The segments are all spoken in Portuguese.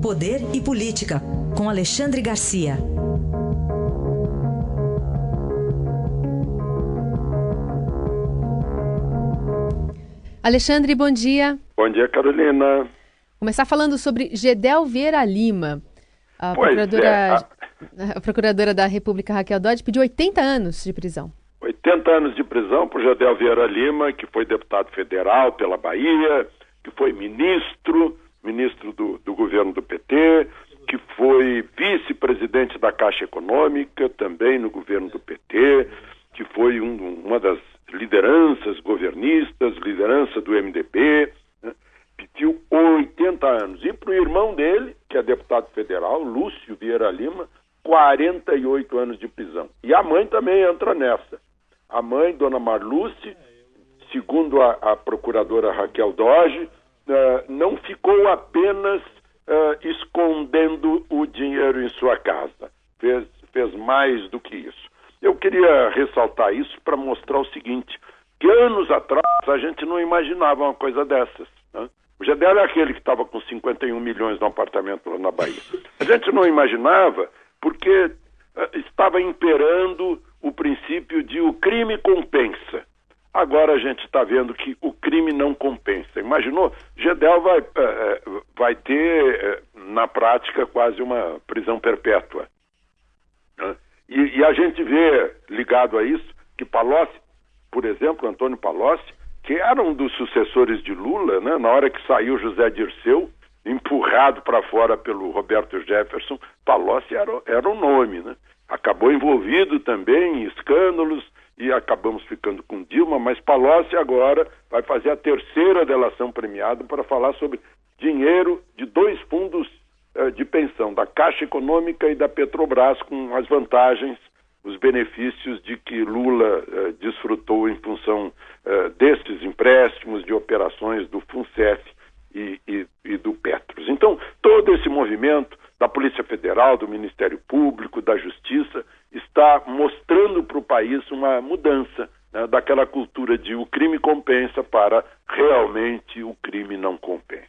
Poder e Política, com Alexandre Garcia. Alexandre, bom dia. Bom dia, Carolina. Começar falando sobre Gedel Vieira Lima. A procuradora, é, a- a procuradora da República, Raquel Dodge, pediu 80 anos de prisão. 80 anos de prisão por Jadel Vieira Lima, que foi deputado federal pela Bahia, que foi ministro, ministro do, do governo do PT, que foi vice-presidente da Caixa Econômica, também no governo do PT, que foi um- uma das lideranças governistas, liderança do MDB, né? pediu 80 anos. E para o irmão dele, que é deputado federal, Lúcio Vieira Lima, 48 anos de prisão. E a mãe também entra nessa. A mãe, Dona Marluce, segundo a, a procuradora Raquel Doge, eh, não ficou apenas eh, escondendo o dinheiro em sua casa. Fez, fez mais do que isso. Eu queria ressaltar isso para mostrar o seguinte, que anos atrás a gente não imaginava uma coisa dessas. Né? O Gedel é aquele que estava com 51 milhões no apartamento lá na Bahia. A gente não imaginava porque eh, estava imperando o princípio de o crime compensa. Agora a gente está vendo que o crime não compensa. Imaginou? Gedel vai, eh, eh, vai ter, eh, na prática, quase uma prisão perpétua. né? E, e a gente vê, ligado a isso, que Palocci, por exemplo, Antônio Palocci, que era um dos sucessores de Lula, né? na hora que saiu José Dirceu, empurrado para fora pelo Roberto Jefferson, Palocci era, era o nome. Né? Acabou envolvido também em escândalos e acabamos ficando com Dilma, mas Palocci agora vai fazer a terceira delação premiada para falar sobre dinheiro de dois fundos eh, de pensão, da Caixa Econômica e da Petrobras, com as vantagens, os benefícios de que Lula eh, desfrutou em função eh, destes empréstimos, de operações do FUNCEF e, e, e do Petros. Então, todo esse movimento da Polícia Federal, do Ministério Público, da Justiça, está mostrando para o país uma mudança né, daquela cultura de o crime compensa para realmente o crime não compensa.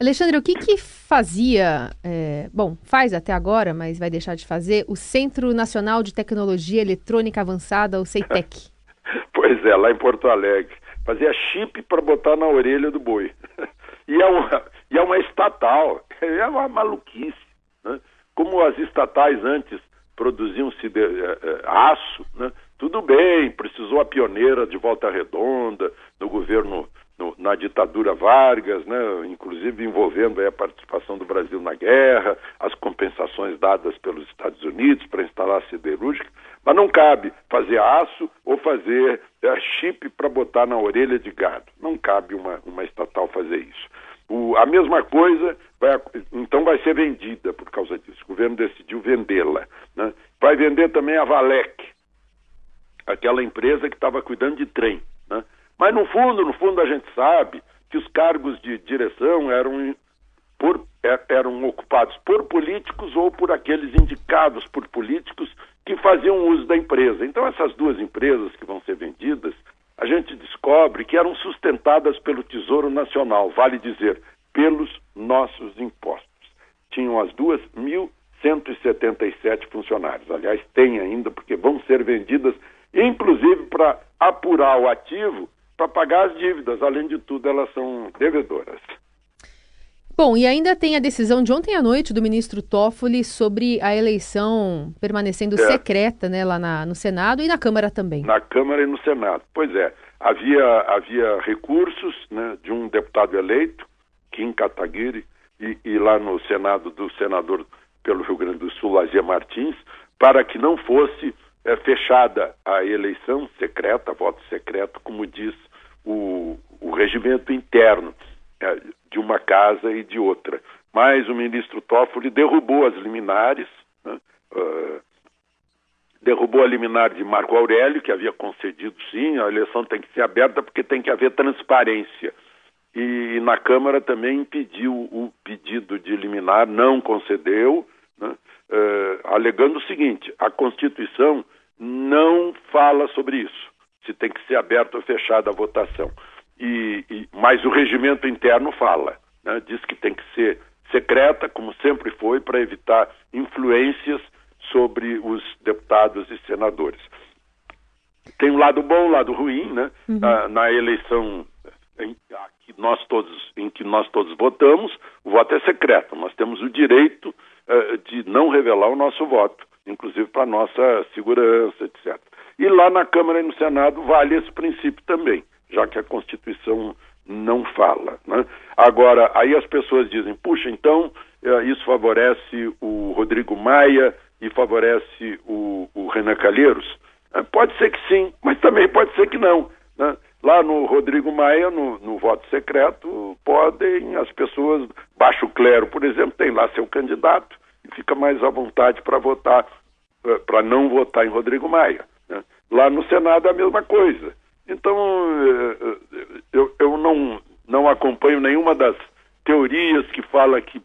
Alexandre, o que que fazia, é, bom, faz até agora, mas vai deixar de fazer, o Centro Nacional de Tecnologia Eletrônica Avançada, o CEITEC? Pois é, lá em Porto Alegre. Fazia chip para botar na orelha do boi. E é uma, e é uma estatal, é uma maluquice. Né? Como as estatais antes produziam eh, eh, aço, né? tudo bem, precisou a pioneira de Volta Redonda, no governo, no- na ditadura Vargas, né? inclusive envolvendo a participação do Brasil na guerra, as compensações dadas pelos Estados Unidos para instalar a siderúrgica, mas não cabe fazer aço ou fazer eh, chip para botar na orelha de gado. Não cabe uma, uma estatal fazer isso. O- a mesma coisa vai, então vai ser vendida por causa disso. O governo decidiu vendê-la. Vai vender também a Valec, aquela empresa que estava cuidando de trem. né? Mas no fundo, no fundo a gente sabe que os cargos de direção eram por- é- eram ocupados por políticos ou por aqueles indicados por políticos que faziam uso da empresa. Então, essas duas empresas que vão ser vendidas, a gente descobre que eram sustentadas pelo Tesouro Nacional, vale dizer, pelos nossos impostos. Tinham as duas 1.177 funcionários. Aliás, tem ainda, porque vão ser vendidas, inclusive para apurar o ativo, para pagar as dívidas. Além de tudo, elas são devedoras. Bom, e ainda tem a decisão de ontem à noite do ministro Toffoli sobre a eleição permanecendo É. secreta, né, lá na- no Senado e na Câmara também. na Câmara e no Senado. Pois é, havia, havia recursos né, de um deputado eleito, Kim Kataguiri, e, e lá no Senado do senador pelo Rio Grande do Sul, Azia Martins, para que não fosse eh, fechada a eleição secreta, voto secreto, como diz o, o regimento interno eh, de uma casa e de outra. Mas o ministro Toffoli derrubou as liminares, né, ah, derrubou a liminar de Marco Aurélio, que havia concedido sim, a eleição tem que ser aberta porque tem que haver transparência. E na Câmara também impediu o pedido de liminar, não concedeu, eh, alegando o seguinte: a Constituição não fala sobre isso, se tem que ser aberta ou fechada a votação. E, e- mas o regimento interno fala, né, diz que tem que ser secreta, como sempre foi, para evitar influências sobre os deputados e senadores. Tem um lado bom, um lado ruim, né? Uhum. Ah, na eleição em que nós todos, em que nós todos votamos, o voto é secreto. Nós temos o direito uh, de não revelar o nosso voto, inclusive para nossa segurança, etc. E lá na Câmara e no Senado vale esse princípio também, já que a Constituição não fala. Né? Agora, aí as pessoas dizem, puxa, então uh, isso favorece o Rodrigo Maia e favorece o, o Renan Calheiros? Uh, pode ser que sim, mas também pode ser que não. Né? Lá no Rodrigo Maia, no, no, voto secreto, podem as pessoas, baixo clero, por exemplo, tem lá seu candidato e fica mais à vontade para votar, eh, para não votar em Rodrigo Maia. Né? Lá no Senado é a mesma coisa. Então, eh, eh, eu, eu não, não acompanho nenhuma das teorias que fala que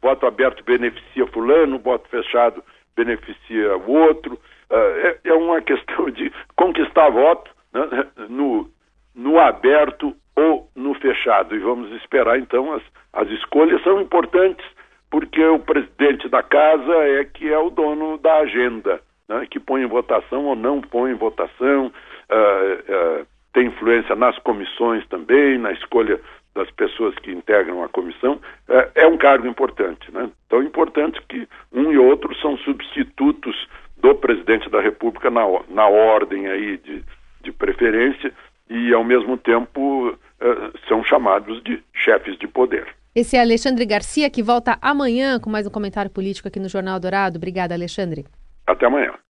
voto aberto beneficia fulano, voto fechado beneficia o outro. É, é uma questão de conquistar voto né? no, no aberto ou no fechado. E vamos esperar então, as, as escolhas são importantes, porque o presidente da casa é que é o dono da agenda, né, que põe em votação ou não põe em votação, uh, uh, tem influência nas comissões também, na escolha das pessoas que integram a comissão, uh, é um cargo importante. Né? Tão importante que um e outro são substitutos do presidente da República na, na ordem aí de, de preferência e, ao mesmo tempo, eh, são chamados de chefes de poder. Esse é Alexandre Garcia, que volta amanhã com mais um comentário político aqui no Jornal Dourado. Obrigada, Alexandre. Até amanhã.